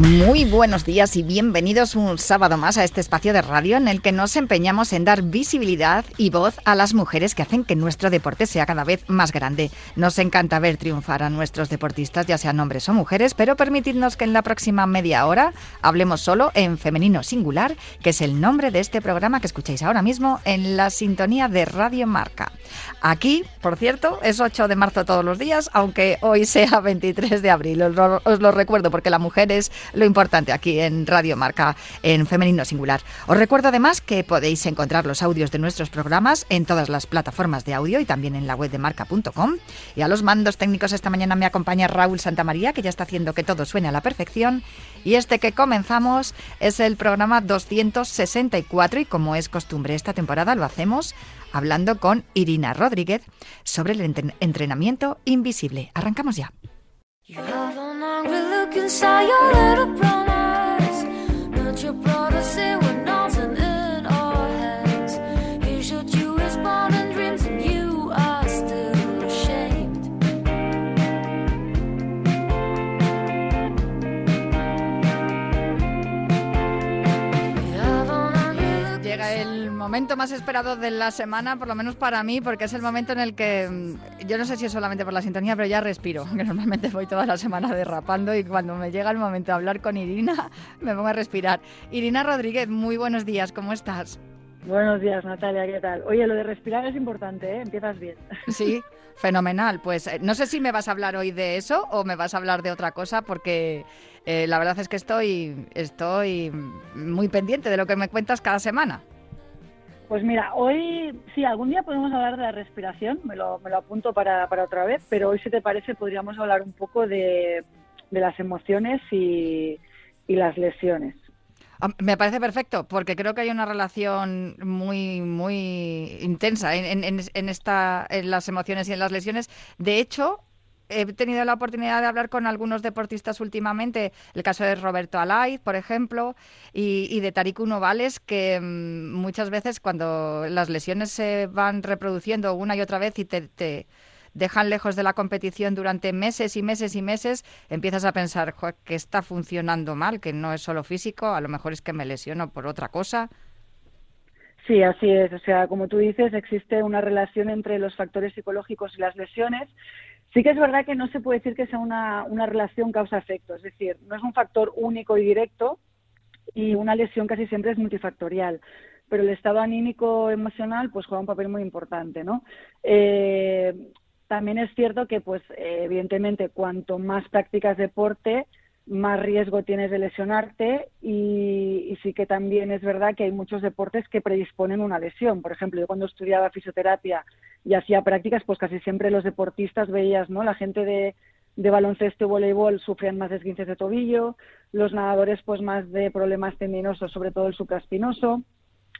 Muy buenos días y bienvenidos un sábado más a este espacio de radio en el que nos empeñamos en dar visibilidad y voz a las mujeres que hacen que nuestro deporte sea cada vez más grande. Nos encanta ver triunfar a nuestros deportistas, ya sean hombres o mujeres, pero permitidnos que en la próxima media hora hablemos solo en femenino singular, que es el nombre de este programa que escucháis ahora mismo en la sintonía de Radio Marca. Aquí, por cierto, es 8 de marzo todos los días, aunque hoy sea 23 de abril. Os lo, os lo recuerdo porque la mujer es lo importante aquí en Radio Marca en femenino singular. Os recuerdo además que podéis encontrar los audios de nuestros programas en todas las plataformas de audio y también en la web de marca.com. Y a los mandos técnicos esta mañana me acompaña Raúl Santamaría, que ya está haciendo que todo suene a la perfección. Y este que comenzamos es el programa 264 y como es costumbre esta temporada lo hacemos hablando con Irina Rodríguez sobre el entrenamiento invisible. Arrancamos ya. hungry look inside your little brown eyes. Not your brother, say momento más esperado de la semana, por lo menos para mí, porque es el momento en el que mm, yo no sé si es solamente por la sintonía, pero ya respiro, que normalmente voy toda la semana derrapando y cuando me llega el momento de hablar con Irina, me pongo a respirar. Irina Rodríguez, muy buenos días, ¿cómo estás? Buenos días, Natalia, ¿qué tal? Oye, lo de respirar es importante, ¿eh? Empiezas bien. Sí, fenomenal. Pues eh, no sé si me vas a hablar hoy de eso o me vas a hablar de otra cosa, porque eh, la verdad es que estoy, estoy muy pendiente de lo que me cuentas cada semana. Pues mira, hoy sí, algún día podemos hablar de la respiración, me lo, me lo apunto para, para, otra vez, pero hoy si te parece podríamos hablar un poco de, de las emociones y, y, las lesiones. Me parece perfecto, porque creo que hay una relación muy, muy intensa en, en, en, esta, en las emociones y en las lesiones. De hecho, he tenido la oportunidad de hablar con algunos deportistas últimamente, el caso de Roberto Alaiz, por ejemplo, y, de Tariq Novales, que mmm, muchas veces cuando las lesiones se van reproduciendo una y otra vez y te, te dejan lejos de la competición durante meses y meses y meses, empiezas a pensar que está funcionando mal, que no es solo físico, a lo mejor es que me lesiono por otra cosa. Sí, así es. O sea, como tú dices, existe una relación entre los factores psicológicos y las lesiones Sí que es verdad que no se puede decir que sea una, una relación causa-efecto, es decir, no es un factor único y directo y una lesión casi siempre es multifactorial, pero el estado anímico emocional pues juega un papel muy importante, ¿no? Eh, también es cierto que pues evidentemente cuanto más practicas deporte, más riesgo tienes de lesionarte y, y, sí que también es verdad que hay muchos deportes que predisponen una lesión. Por ejemplo, yo cuando estudiaba fisioterapia y hacía prácticas, pues casi siempre los deportistas veías, ¿no? La gente de, baloncesto y voleibol sufrían más esguinces de tobillo, los nadadores pues más de problemas tendinosos, sobre todo el supraespinoso,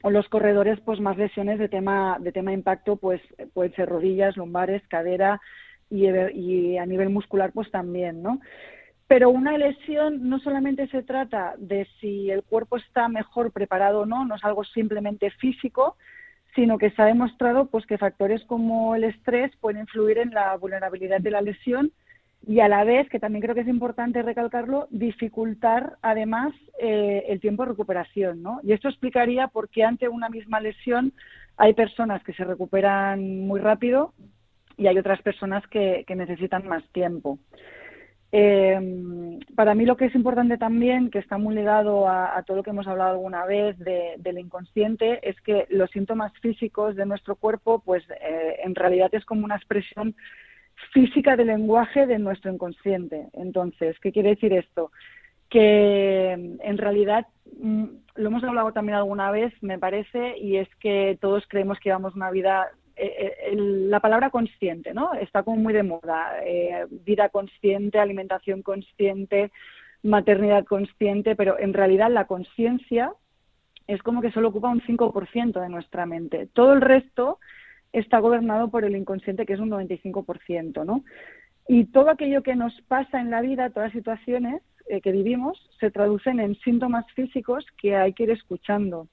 o los corredores pues más lesiones de tema de tema impacto, pues pueden ser rodillas, lumbares, cadera y, y a nivel muscular pues también, ¿no? Pero una lesión no solamente se trata de si el cuerpo está mejor preparado o no, no es algo simplemente físico, sino que se ha demostrado pues que factores como el estrés pueden influir en la vulnerabilidad de la lesión y a la vez, que también creo que es importante recalcarlo, dificultar además eh, el tiempo de recuperación, ¿no? Y esto explicaría por qué ante una misma lesión hay personas que se recuperan muy rápido y hay otras personas que, que necesitan más tiempo. Eh, para mí lo que es importante también, que está muy ligado a, a todo lo que hemos hablado alguna vez de, del inconsciente, es que los síntomas físicos de nuestro cuerpo, pues eh, en realidad es como una expresión física del lenguaje de nuestro inconsciente. Entonces, ¿qué quiere decir esto? Que en realidad mm, lo hemos hablado también alguna vez, me parece, y es que todos creemos que llevamos una vida el, la palabra consciente, ¿no? Está como muy de moda. Eh, vida consciente, alimentación consciente, maternidad consciente, pero en realidad la conciencia es como que solo ocupa un 5% de nuestra mente. Todo el resto está gobernado por el inconsciente, que es un 95%, ¿no? Y todo aquello que nos pasa en la vida, todas las situaciones eh, que vivimos, se traducen en síntomas físicos que hay que ir escuchando.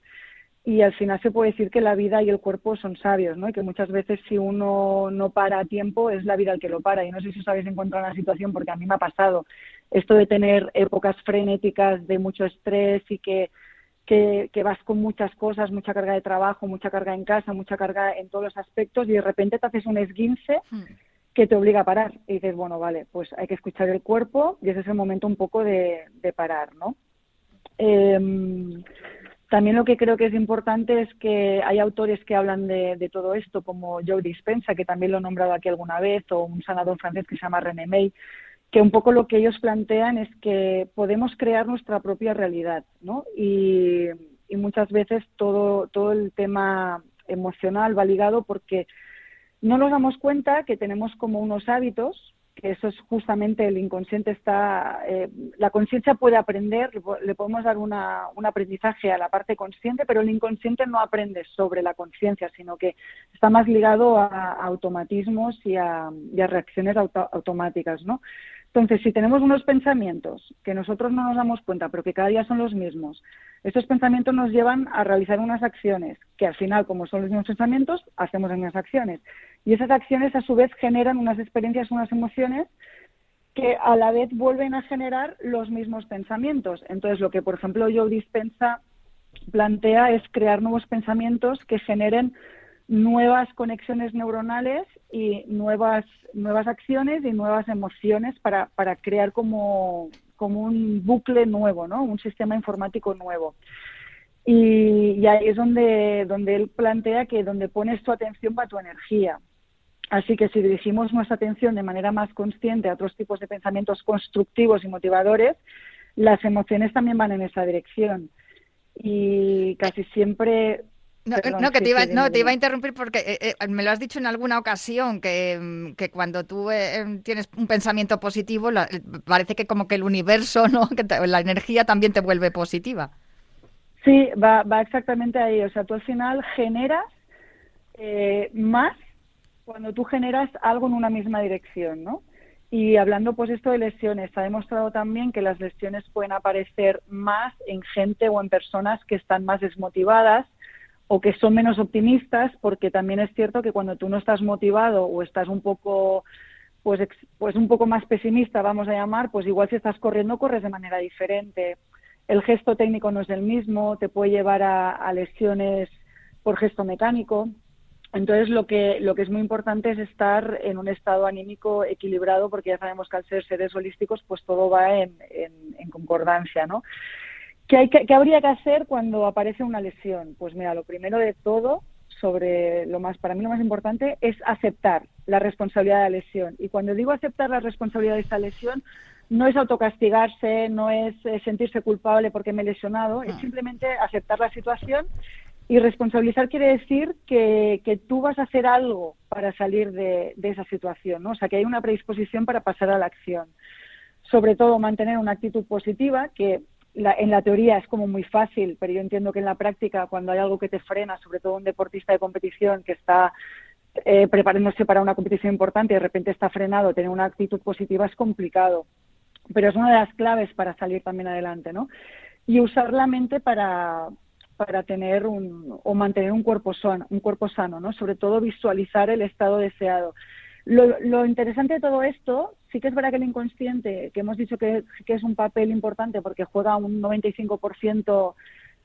Y al final se puede decir que la vida y el cuerpo son sabios, ¿no? Y que muchas veces si uno no para a tiempo es la vida el que lo para. Y no sé si os habéis encontrado en la situación porque a mí me ha pasado esto de tener épocas frenéticas de mucho estrés y que que, vas con muchas cosas, mucha carga de trabajo, mucha carga en casa, mucha carga en todos los aspectos y de repente te haces un esguince hmm. que te obliga a parar y dices, bueno, vale, pues hay que escuchar el cuerpo y ese es el momento un poco de, parar, ¿no? Em, también lo que creo que es importante es que hay autores que hablan de, todo esto, como Joe Dispensa, que también lo he nombrado aquí alguna vez, o un sanador francés que se llama René May, que un poco lo que ellos plantean es que podemos crear nuestra propia realidad, ¿no? Y, muchas veces todo, todo el tema emocional va ligado porque no nos damos cuenta que tenemos como unos hábitos, eso es justamente el inconsciente está, eh, la conciencia puede aprender, le podemos dar una, un aprendizaje a la parte consciente, pero el inconsciente no aprende sobre la conciencia, sino que está más ligado a, automatismos y a, reacciones automáticas, ¿no? Entonces, si tenemos unos pensamientos que nosotros no nos damos cuenta, pero que cada día son los mismos, estos pensamientos nos llevan a realizar unas acciones, que al final, como son los mismos pensamientos, hacemos unas acciones. Y esas acciones, a su vez, generan unas experiencias, unas emociones que a la vez vuelven a generar los mismos pensamientos. Entonces, lo que, por ejemplo, yo Dispensa plantea es crear nuevos pensamientos que generen nuevas conexiones neuronales y nuevas, nuevas acciones y nuevas emociones para, para crear como, como un bucle nuevo, ¿no? un sistema informático nuevo. Y, ahí es donde, donde él plantea que donde pones tu atención va tu energía. Así que si dirigimos nuestra atención de manera más consciente a otros tipos de pensamientos constructivos y motivadores, las emociones también van en esa dirección. Y casi siempre no, que te iba, no, te iba a interrumpir porque eh, eh, me lo has dicho en alguna ocasión que, mm, que cuando tú eh, tienes un pensamiento positivo parece que como que el universo, ¿no? que la energía también te vuelve positiva. Sí, va, va exactamente ahí. O sea, tú al final generas más cuando tú generas algo en una misma dirección, ¿no? Y hablando pues esto de lesiones, ha demostrado también que las lesiones pueden aparecer más en gente o en personas que están más desmotivadas, o que son menos optimistas, porque también es cierto que cuando tú no estás motivado o estás un poco pues, pues un poco más pesimista, vamos a llamar, pues igual si estás corriendo corres de manera diferente. El gesto técnico no es el mismo, te puede llevar a, lesiones por gesto mecánico. Entonces lo que lo que es muy importante es estar en un estado anímico equilibrado, porque ya sabemos que al ser seres holísticos, pues todo va en, concordancia, ¿no? ¿Qué, hay ¿Qué habría que hacer cuando aparece una lesión? Pues mira, lo primero de todo, sobre lo más, para mí lo más importante, es aceptar la responsabilidad de la lesión. Y cuando digo aceptar la responsabilidad de esta lesión, no es autocastigarse, no es eh, sentirse culpable porque me he lesionado, es ah. simplemente aceptar la situación y responsabilizar quiere decir que, que, tú vas a hacer algo para salir de, de, esa situación, ¿no? O sea, que hay una predisposición para pasar a la acción. Sobre todo, mantener una actitud positiva, que en la teoría es como muy fácil, pero yo entiendo que en la práctica, cuando hay algo que te frena, sobre todo un deportista de competición que está eh, preparándose para una competición importante y de repente está frenado, tener una actitud positiva es complicado. Pero es una de las claves para salir también adelante, ¿no? Y usar la mente para, para tener un, o mantener un cuerpo sano, un cuerpo sano, ¿no? Sobre todo visualizar el estado deseado. Lo, interesante de todo esto, sí que es verdad que el inconsciente, que hemos dicho que, es un papel importante porque juega un 95%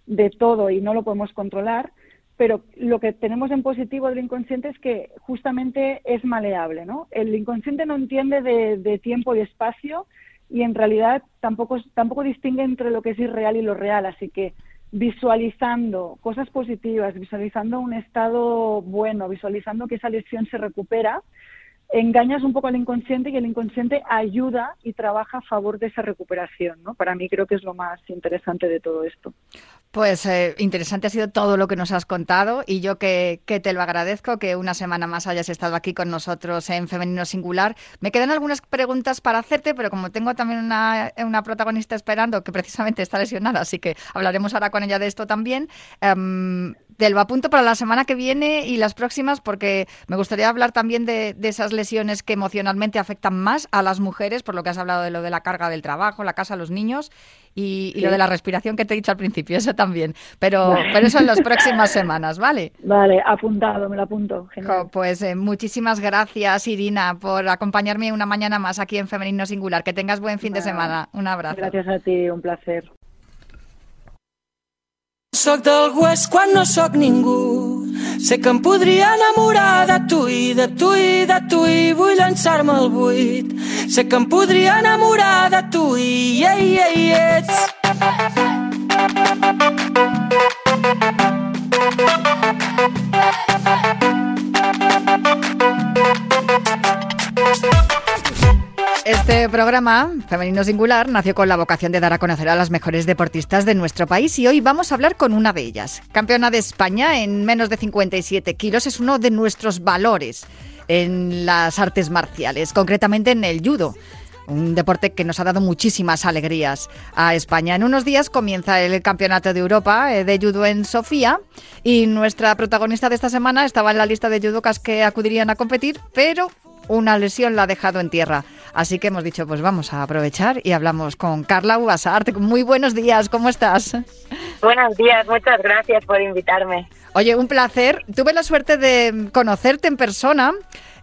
de todo y no lo podemos controlar, pero lo que tenemos en positivo del inconsciente es que justamente es maleable, ¿no? El inconsciente no entiende de, tiempo y espacio y en realidad tampoco, tampoco distingue entre lo que es irreal y lo real, así que visualizando cosas positivas, visualizando un estado bueno, visualizando que esa lesión se recupera, engañas un poco al inconsciente y el inconsciente ayuda y trabaja a favor de esa recuperación. ¿no? Para mí creo que es lo más interesante de todo esto. Pues eh, interesante ha sido todo lo que nos has contado y yo que, te lo agradezco que una semana más hayas estado aquí con nosotros en Femenino Singular. Me quedan algunas preguntas para hacerte, pero como tengo también una, protagonista esperando que precisamente está lesionada, así que hablaremos ahora con ella de esto también. Um, te lo apunto para la semana que viene y las próximas porque me gustaría hablar también de, de, esas lesiones que emocionalmente afectan más a las mujeres, por lo que has hablado de lo de la carga del trabajo, la casa, los niños y, lo de la respiración que te he dicho al principio, eso también. Pero, pero eso en las próximas semanas, ¿vale? Vale, apuntado, me lo apunto. Jo, pues eh, muchísimas gracias, Irina, por acompañarme una mañana más aquí en Femenino Singular. Que tengas buen fin vale. de semana. Un abrazo. Gracias a ti, un placer. Soc del West quan no sóc ningú. Sé que em podria enamorar de tu i de tu i de tu i vull llançar-me al buit. Sé que em podria enamorar de tu i ei, ei, ets. Programa, Femenino Singular, nació con la vocación de dar a conocer a las mejores deportistas de nuestro país y hoy vamos a hablar con una de ellas. Campeona de España en menos de 57 kilos es uno de nuestros valores en las artes marciales, concretamente en el judo un deporte que nos ha dado muchísimas alegrías a España. En unos días comienza el Campeonato de Europa eh, de Judo en Sofía y nuestra protagonista de esta semana estaba en la lista de judocas que acudirían a competir, pero una lesión la ha dejado en tierra. Así que hemos dicho, pues vamos a aprovechar y hablamos con Carla Ubasart. Muy buenos días, ¿cómo estás? Buenos días, muchas gracias por invitarme. Oye, un placer. Tuve la suerte de conocerte en persona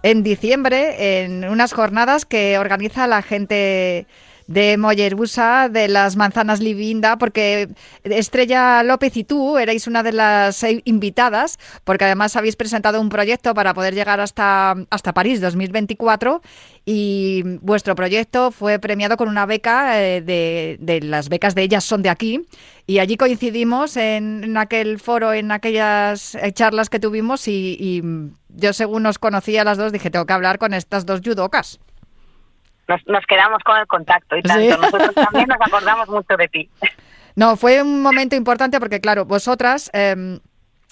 en diciembre en unas jornadas que organiza la gente de Mollerusa, de las manzanas Livinda, porque Estrella López y tú erais una de las invitadas, porque además habéis presentado un proyecto para poder llegar hasta, hasta París 2024 y vuestro proyecto fue premiado con una beca eh, de, de, las becas de ellas son de aquí y allí coincidimos en, en aquel foro, en aquellas eh, charlas que tuvimos y, y yo según nos conocía las dos dije tengo que hablar con estas dos judocas nos, nos quedamos con el contacto y tanto. ¿Sí? Nosotros también nos acordamos mucho de ti. No, fue un momento importante porque, claro, vosotras... Eh,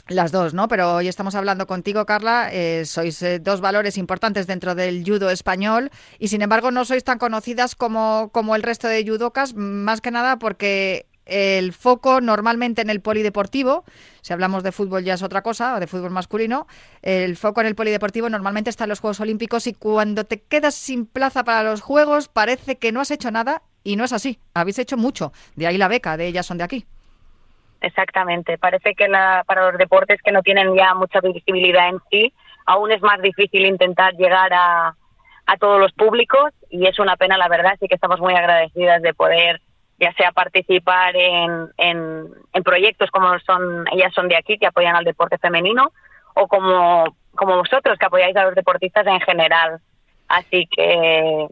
las dos, ¿no? Pero hoy estamos hablando contigo, Carla. Eh, sois eh, dos valores importantes dentro del judo español y, sin embargo, no sois tan conocidas como, como el resto de judocas, más que nada porque el foco normalmente en el polideportivo, si hablamos de fútbol ya es otra cosa, de fútbol masculino, el foco en el polideportivo normalmente está en los Juegos Olímpicos y cuando te quedas sin plaza para los Juegos parece que no has hecho nada y no es así, habéis hecho mucho, de ahí la beca, de ellas son de aquí. Exactamente, parece que la, para los deportes que no tienen ya mucha visibilidad en sí, aún es más difícil intentar llegar a, a todos los públicos y es una pena, la verdad, sí que estamos muy agradecidas de poder ya sea participar en, en, en, proyectos como son ellas son de aquí que apoyan al deporte femenino o como como vosotros que apoyáis a los deportistas en general así que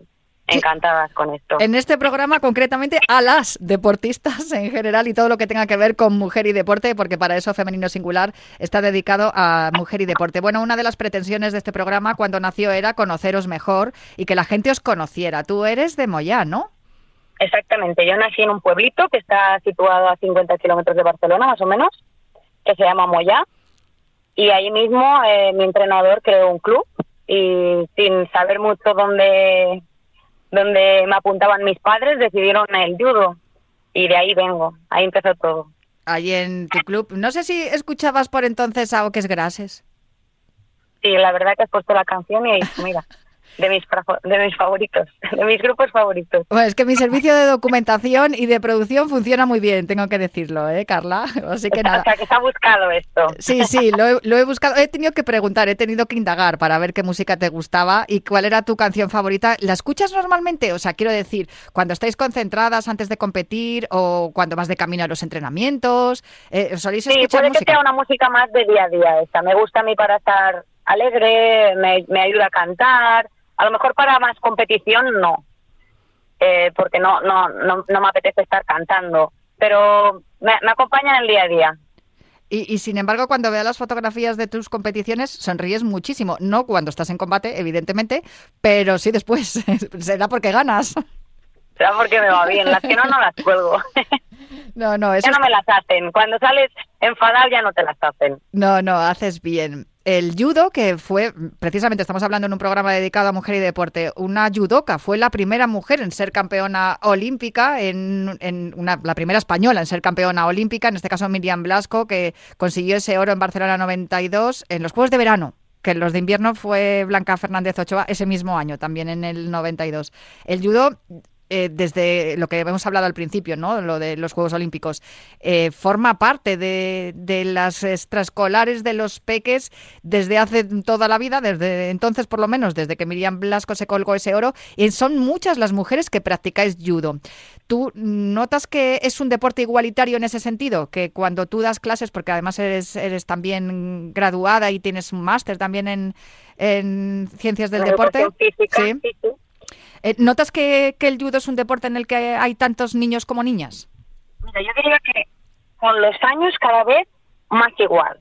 encantadas con esto. En este programa, concretamente, a las deportistas en general y todo lo que tenga que ver con mujer y deporte, porque para eso Femenino Singular está dedicado a mujer y deporte. Bueno, una de las pretensiones de este programa cuando nació era conoceros mejor y que la gente os conociera. Tú eres de Moyá, ¿no? Exactamente, yo nací en un pueblito que está situado a 50 kilómetros de Barcelona, más o menos, que se llama Moyá, y ahí mismo eh, mi entrenador creó un club y sin saber mucho dónde, dónde me apuntaban mis padres, decidieron el judo y de ahí vengo, ahí empezó todo. Ahí en tu club. No sé si escuchabas por entonces a Oques Grases. Sí, la verdad que has puesto la canción y mira. De mis, de mis favoritos, de mis grupos favoritos. Bueno, es que mi servicio de documentación y de producción funciona muy bien, tengo que decirlo, ¿eh, Carla? Así que nada. O sea, que se ha buscado esto. Sí, sí, lo he, lo he, buscado. He tenido que preguntar, he tenido que indagar para ver qué música te gustaba y cuál era tu canción favorita. ¿La escuchas normalmente? O sea, quiero decir, cuando estáis concentradas antes de competir o cuando vas de camino a los entrenamientos, eh, ¿soléis sí, escuchar puede música? que sea una música más de día a día esta. Me gusta a mí para estar alegre, me, me ayuda a cantar a lo mejor para más competición no, eh, porque no, no, no, no, me apetece estar cantando, pero me, me acompaña en el día a día. Y, sin embargo, cuando veo las fotografías de tus competiciones, sonríes muchísimo. No cuando estás en combate, evidentemente, pero sí después. Será porque ganas. Será porque me va bien. Las que no, no las cuelgo. No, no, eso. Ya no me las hacen. Cuando sales enfadado ya no te las hacen. No, no, haces bien el judo, que fue, precisamente estamos hablando en un programa dedicado a mujer y deporte, una judoka, fue la primera mujer en ser campeona olímpica, en, una, la primera española en ser campeona olímpica, en este caso Miriam Blasco, que consiguió ese oro en Barcelona 92 en los Juegos de Verano que los de invierno fue Blanca Fernández Ochoa ese mismo año, también en el 92. El judo eh, desde lo que hemos hablado al principio, ¿no? Lo de los Juegos Olímpicos, eh, forma parte de, las extraescolares de los peques desde hace toda la vida, desde entonces por lo menos, desde que Miriam Blasco se colgó ese oro, y son muchas las mujeres que practicáis judo. ¿Tú notas que es un deporte igualitario en ese sentido? Que cuando tú das clases, porque además eres, eres también graduada y tienes un máster también en, en ciencias del deporte. ¿Sí? Eh, ¿Notas que, el judo es un deporte en el que hay tantos niños como niñas? Mira, yo diría que con los años cada vez más igual,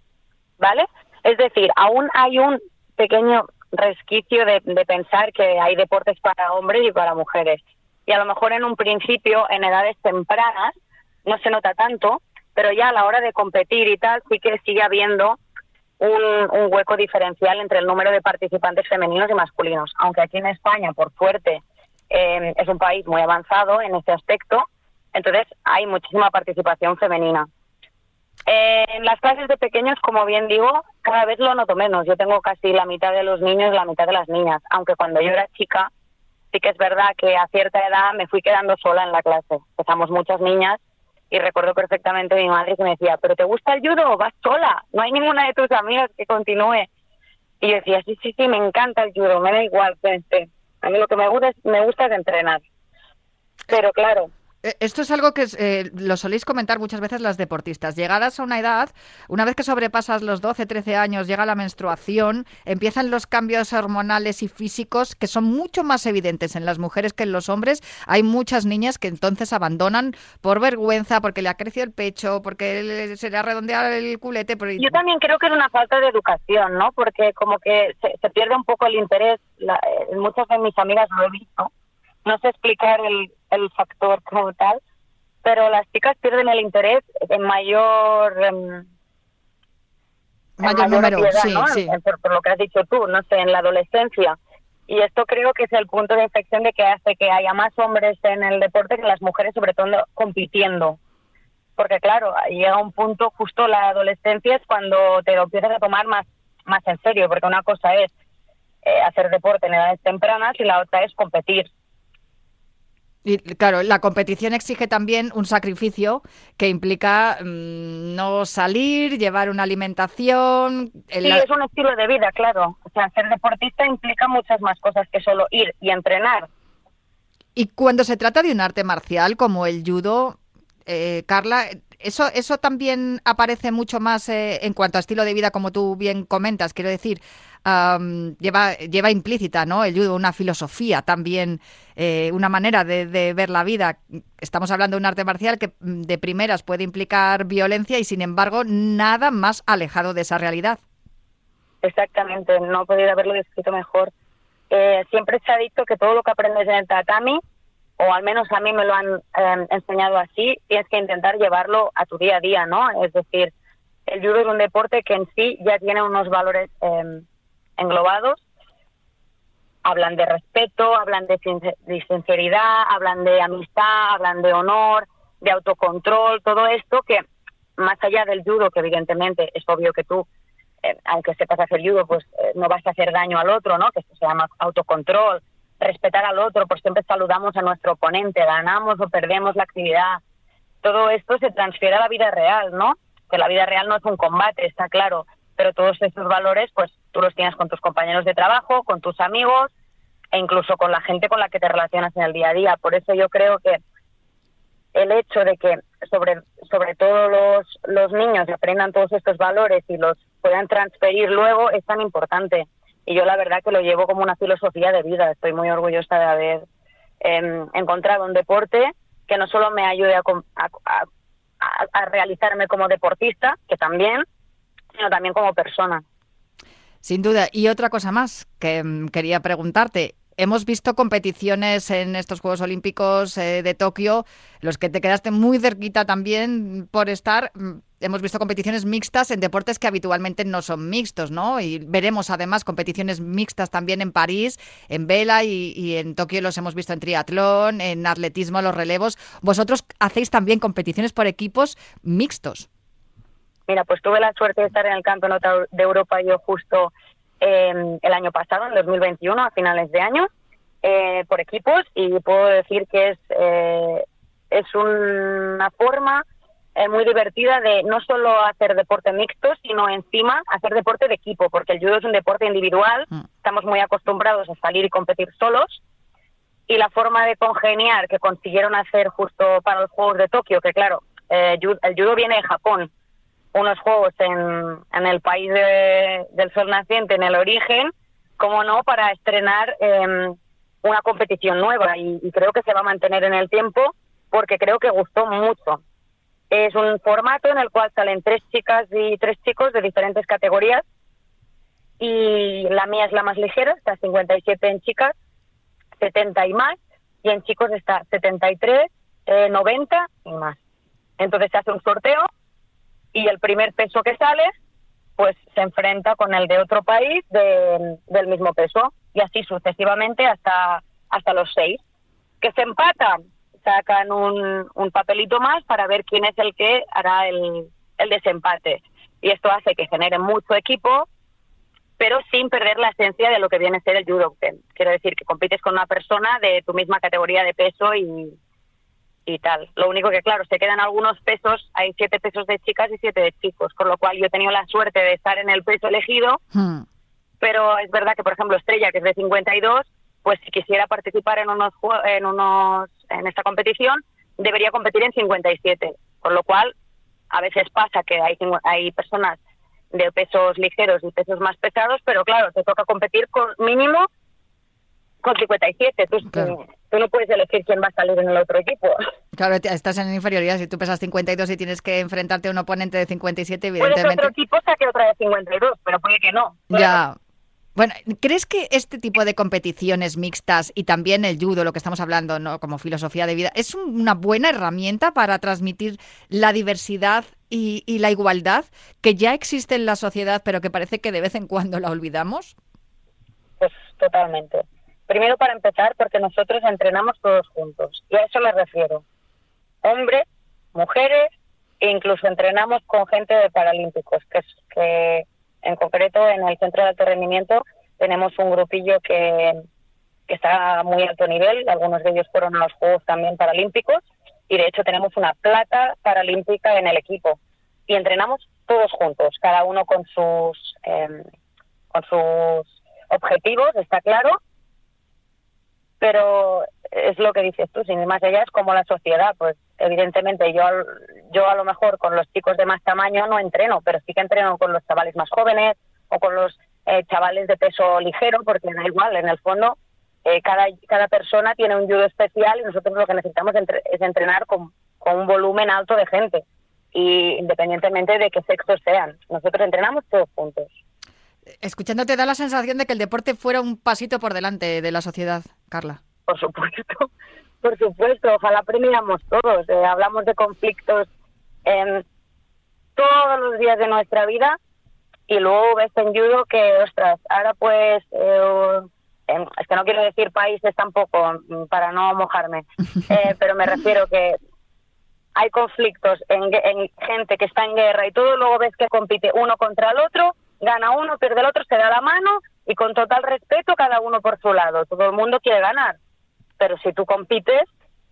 ¿vale? Es decir, aún hay un pequeño resquicio de, pensar que hay deportes para hombres y para mujeres. Y a lo mejor en un principio, en edades tempranas, no se nota tanto, pero ya a la hora de competir y tal, sí que sigue habiendo un, un, hueco diferencial entre el número de participantes femeninos y masculinos. Aunque aquí en España, por suerte, eh, es un país muy avanzado en este aspecto, entonces hay muchísima participación femenina. En las clases de pequeños, como bien digo, cada vez lo noto menos. Yo tengo casi la mitad de los niños y la mitad de las niñas, aunque cuando yo era chica, sí que es verdad que a cierta edad me fui quedando sola en la clase. Empezamos muchas niñas y recuerdo perfectamente a mi madre que me decía, pero ¿te gusta el judo? Vas sola, no hay ninguna de tus amigas que continúe. Y yo decía, sí, sí, sí, me encanta el judo, me da igual. A mí lo que me gusta es, me gusta es entrenar. Pero claro, esto es algo que eh, lo soléis comentar muchas veces las deportistas. Llegadas a una edad, una vez que sobrepasas los 12, 13 años, llega la menstruación, empiezan los cambios hormonales y físicos que son mucho más evidentes en las mujeres que en los hombres. Hay muchas niñas que entonces abandonan por vergüenza, porque le ha crecido el pecho, porque se le ha redondeado el culete. Yo también creo que es una falta de educación, ¿no? Porque como que se, pierde un poco el interés. La, eh, muchas de mis amigas lo he visto. No sé explicar el, el factor como tal, pero las chicas pierden el interés en mayor... Em, mayor, número, sí, Por, lo que has dicho tú, no sé, en la adolescencia. Y esto creo que es el punto de inflexión de que hace que haya más hombres en el deporte que las mujeres, sobre todo compitiendo. Porque claro, llega un punto, justo la adolescencia es cuando te lo empiezas a tomar más, más en serio, porque una cosa es eh, hacer deporte en edades tempranas y la otra es competir. Y claro, la competición exige también un sacrificio que implica mm, no salir, llevar una alimentación. Sí, es un estilo de vida, claro. O sea, ser deportista implica muchas más cosas que solo ir y entrenar. Y cuando se trata de un arte marcial como el judo, eh, Carla, eso, eso también aparece mucho más eh, en cuanto a estilo de vida, como tú bien comentas. Quiero decir, lleva, lleva implícita ¿no? el judo una filosofía también, eh, una manera de, ver la vida. Estamos hablando de un arte marcial que mm, de primeras puede implicar violencia y sin embargo nada más alejado de esa realidad. Exactamente, no podido haberlo descrito mejor. Eh, siempre se ha dicho que todo lo que aprendes en el tatami, o al menos a mí me lo han em, enseñado así, tienes que intentar llevarlo a tu día a día, ¿no? Es decir, el judo es un deporte que en sí ya tiene unos valores eh, englobados, hablan de respeto, hablan de, sinceridad, hablan de amistad, hablan de honor, de autocontrol, todo esto que más allá del judo, que evidentemente es obvio que tú, eh, aunque sepas hacer judo, pues eh, no vas a hacer daño al otro, ¿no? Que esto se llama autocontrol, respetar al otro, por siempre saludamos a nuestro oponente, ganamos o perdemos la actividad. Todo esto se transfiere a la vida real, ¿no? Que la vida real no es un combate, está claro, pero todos esos valores, pues tú los tienes con tus compañeros de trabajo, con tus amigos e incluso con la gente con la que te relacionas en el día a día. Por eso yo creo que el hecho de que sobre, sobre todo los, los niños aprendan todos estos valores y los puedan transferir luego es tan importante. Y yo la verdad que lo llevo como una filosofía de vida. Estoy muy orgullosa de haber em, encontrado un deporte que no solo me ayude a, a realizarme como deportista, que también, sino también como persona. Sin duda. Y otra cosa más que mm, quería preguntarte. Hemos visto competiciones en estos Juegos Olímpicos eh, de Tokio, los que te quedaste muy cerquita también por estar. Hemos visto competiciones mixtas en deportes que habitualmente no son mixtos, ¿no? Y veremos además competiciones mixtas también en París, en vela y, en Tokio los hemos visto en triatlón, en atletismo, los relevos. Vosotros hacéis también competiciones por equipos mixtos. Mira, pues tuve la suerte de estar en el Campeonato de Europa yo justo eh, el año pasado, en 2021, a finales de año, eh, por equipos y puedo decir que es, eh, es una forma eh, muy divertida de no solo hacer deporte mixto, sino encima hacer deporte de equipo, porque el judo es un deporte individual, mm. estamos muy acostumbrados a salir y competir solos y la forma de congeniar que consiguieron hacer justo para los Juegos de Tokio, que claro, el judo viene de Japón, unos juegos en, en el país del sol naciente, en el origen, como no, para estrenar em, una competición nueva y, creo que se va a mantener en el tiempo porque creo que gustó mucho. Es un formato en el cual salen tres chicas y tres chicos de diferentes categorías y la mía es la más ligera, está 57 en chicas, 70 y más, y en chicos está 73, 90 eh, y más. Entonces se hace un sorteo y el primer peso que sale pues se enfrenta con el de otro país del mismo peso y así sucesivamente hasta hasta los seis que se empatan sacan un, un papelito más para ver quién es el que hará el, el desempate y esto hace que genere mucho equipo pero sin perder la esencia de lo que viene a ser el judo quiero decir que compites con una persona de tu misma categoría de peso y, y tal. Lo único que, claro, se quedan algunos pesos, hay siete pesos de chicas y siete de chicos, con lo cual yo he tenido la suerte de estar en el peso elegido, hmm. pero es verdad que, por ejemplo, Estrella, que es de 52, pues si quisiera participar en unos en unos en esta competición, debería competir en 57, con lo cual a veces pasa que hay hay personas de pesos ligeros y pesos más pesados, pero claro, te toca competir con mínimo con 57. Tú, tú no puedes elegir quién va a salir en el otro equipo. Claro, estás en inferioridad. Si tú pesas 52 y tienes que enfrentarte a un oponente de 57, evidentemente... Puede otro equipo saque otra de 52, pero puede que no. Ya... Bueno, ¿crees que este tipo de competiciones mixtas y también el judo, lo que estamos hablando, como filosofía de vida, es una buena herramienta para transmitir la diversidad y, la igualdad que ya existe en la sociedad, pero que parece que de vez en cuando la olvidamos? Pues totalmente. Primero para empezar, porque nosotros entrenamos todos juntos, y a eso me refiero. Hombres, mujeres, e incluso entrenamos con gente de paralímpicos, que que en concreto en el centro de alto rendimiento tenemos un grupillo que, está a muy alto nivel, algunos de ellos fueron a los Juegos también paralímpicos, y de hecho tenemos una plata paralímpica en el equipo. Y entrenamos todos juntos, cada uno con sus, eh, con sus objetivos, está claro, pero es lo que dices tú, sin más allá es como la sociedad, pues evidentemente yo yo a lo mejor con los chicos de más tamaño no entreno, pero sí que entreno con los chavales más jóvenes o con los eh, chavales de peso ligero, porque da igual, en el fondo eh, cada, cada persona tiene un judo especial y nosotros lo que necesitamos es entrenar con, con un volumen alto de gente, y independientemente de qué sexo sean. Nosotros entrenamos todos juntos. Escuchándote da la sensación de que el deporte fuera un pasito por delante de la sociedad, Carla. Por supuesto, por supuesto. Ojalá premiamos todos. Eh, hablamos de conflictos en todos los días de nuestra vida y luego ves en judo que, ostras, ahora pues, eh, es que no quiero decir países tampoco mm, para no mojarme, eh, pero me refiero que hay conflictos en, en gente que está en guerra y todo, luego ves que compite uno contra el otro gana uno, pierde el otro, se da la mano y con total respeto cada uno por su lado. Todo el mundo quiere ganar, pero si tú compites,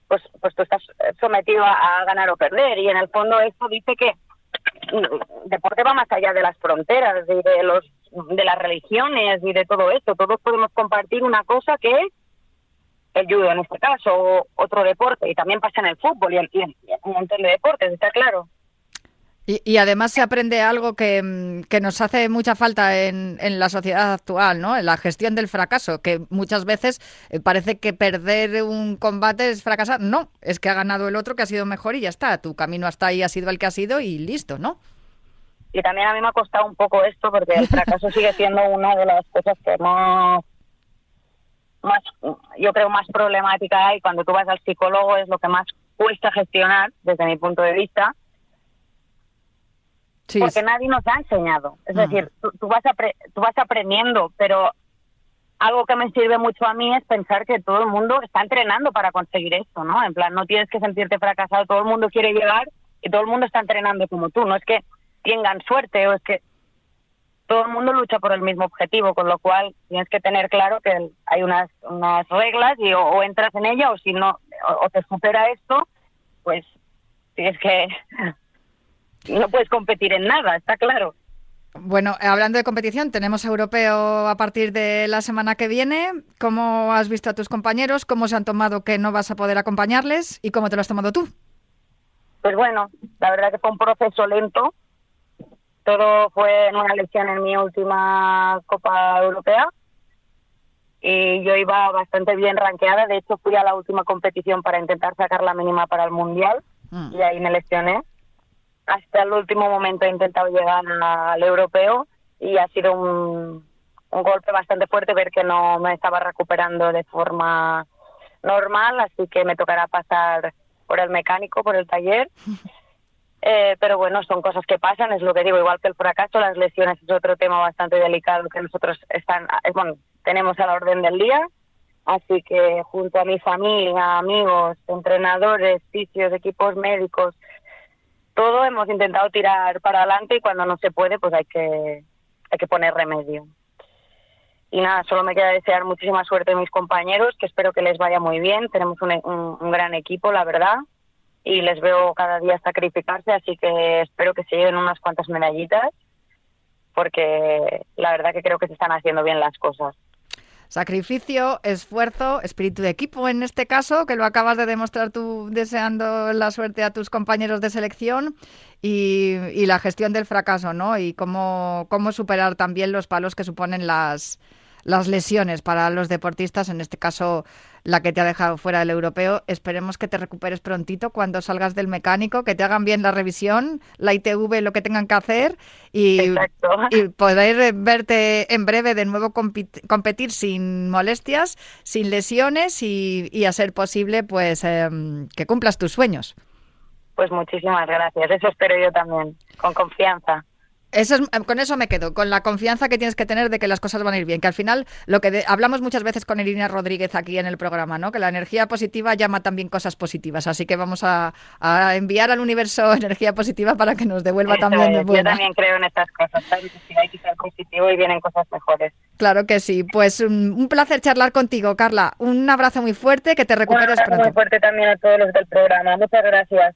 pues, pues tú estás sometido a, ganar o perder. Y en el fondo esto dice que el deporte va más allá de las fronteras y de los de las religiones y de todo esto. Todos podemos compartir una cosa que es el judo en este caso, o otro deporte, y también pasa en el fútbol y en, y en un montón de deportes, está claro. Y, además se aprende algo que, mm, que nos hace mucha falta en, en, la sociedad actual, ¿no? En la gestión del fracaso, que muchas veces eh, parece que perder un combate es fracasar. No, es que ha ganado el otro que ha sido mejor y ya está. Tu camino hasta ahí ha sido el que ha sido y listo, ¿no? Y también a mí me ha costado un poco esto porque el fracaso sigue siendo una de las cosas que más, yo creo, más problemática hay. Cuando tú vas al psicólogo es lo que más cuesta gestionar desde mi punto de vista porque nadie nos ha enseñado. Es decir, tú, vas tú vas aprendiendo, pero algo que me sirve mucho a mí es pensar que todo el mundo está entrenando para conseguir esto, ¿no? En plan, no tienes que sentirte fracasado, todo el mundo quiere llegar y todo el mundo está entrenando como tú. No es que tengan suerte o es que todo el mundo lucha por el mismo objetivo, con lo cual tienes que tener claro que hay unas, unas reglas y o, entras en ella o si no, o te supera esto, pues tienes que no puedes competir en nada, está claro. Bueno, hablando de competición, tenemos europeo a partir de la semana que viene. ¿Cómo has visto a tus compañeros? ¿Cómo se han tomado que no vas a poder acompañarles? ¿Y cómo te lo has tomado tú? Pues bueno, la verdad que fue un proceso lento. Todo fue en una elección en mi última Copa Europea. Y yo iba bastante bien ranqueada. De hecho, fui a la última competición para intentar sacar la mínima para el Mundial. Mm. Y ahí me lesioné hasta el último momento he intentado llegar al europeo y ha sido un, un golpe bastante fuerte ver que no me estaba recuperando de forma normal, así que me tocará pasar por el mecánico, por el taller. Eh, pero bueno, son cosas que pasan, es lo que digo, igual que el fracaso, las lesiones es otro tema bastante delicado que nosotros están, bueno, tenemos a la orden del día. Así que junto a mi familia, amigos, entrenadores, fisios, equipos médicos, todo hemos intentado tirar para adelante y cuando no se puede, pues hay que, hay que poner remedio. Y nada, solo me queda desear muchísima suerte a mis compañeros, que espero que les vaya muy bien. Tenemos un, un, gran equipo, la verdad, y les veo cada día sacrificarse, así que espero que se lleven unas cuantas medallitas, porque la verdad que creo que se están haciendo bien las cosas. Sacrificio, esfuerzo, espíritu de equipo en este caso, que lo acabas de demostrar tú deseando la suerte a tus compañeros de selección y, la gestión del fracaso, ¿no? Y cómo, cómo superar también los palos que suponen las, las lesiones para los deportistas, en este caso la que te ha dejado fuera del europeo. Esperemos que te recuperes prontito cuando salgas del mecánico, que te hagan bien la revisión, la ITV, lo que tengan que hacer y, poder verte en breve de nuevo competir sin molestias, sin lesiones y, a ser posible pues em, que cumplas tus sueños. Pues muchísimas gracias, eso espero yo también, con confianza. Eso con eso me quedo, con la confianza que tienes que tener de que las cosas van a ir bien. Que al final, lo que hablamos muchas veces con Irina Rodríguez aquí en el programa, ¿no? Que la energía positiva llama también cosas positivas. Así que vamos a, enviar al universo energía positiva para que nos devuelva también de buena. Yo también creo en estas cosas. Hay que ser positivo y vienen cosas mejores. Claro que sí. Pues un, placer charlar contigo, Carla. Un abrazo muy fuerte, que te recuperes un abrazo muy fuerte también a todos los del programa. Muchas gracias.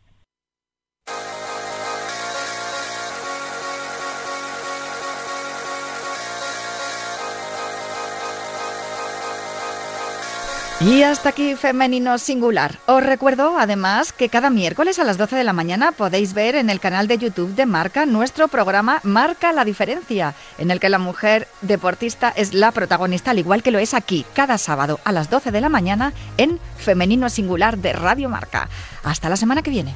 Y hasta aquí Femenino Singular. Os recuerdo además que cada miércoles a las 12 de la mañana podéis ver en el canal de YouTube de Marca nuestro programa Marca la Diferencia, en el que la mujer deportista es la protagonista, al igual que lo es aquí, cada sábado a las 12 de la mañana en Femenino Singular de Radio Marca. Hasta la semana que viene.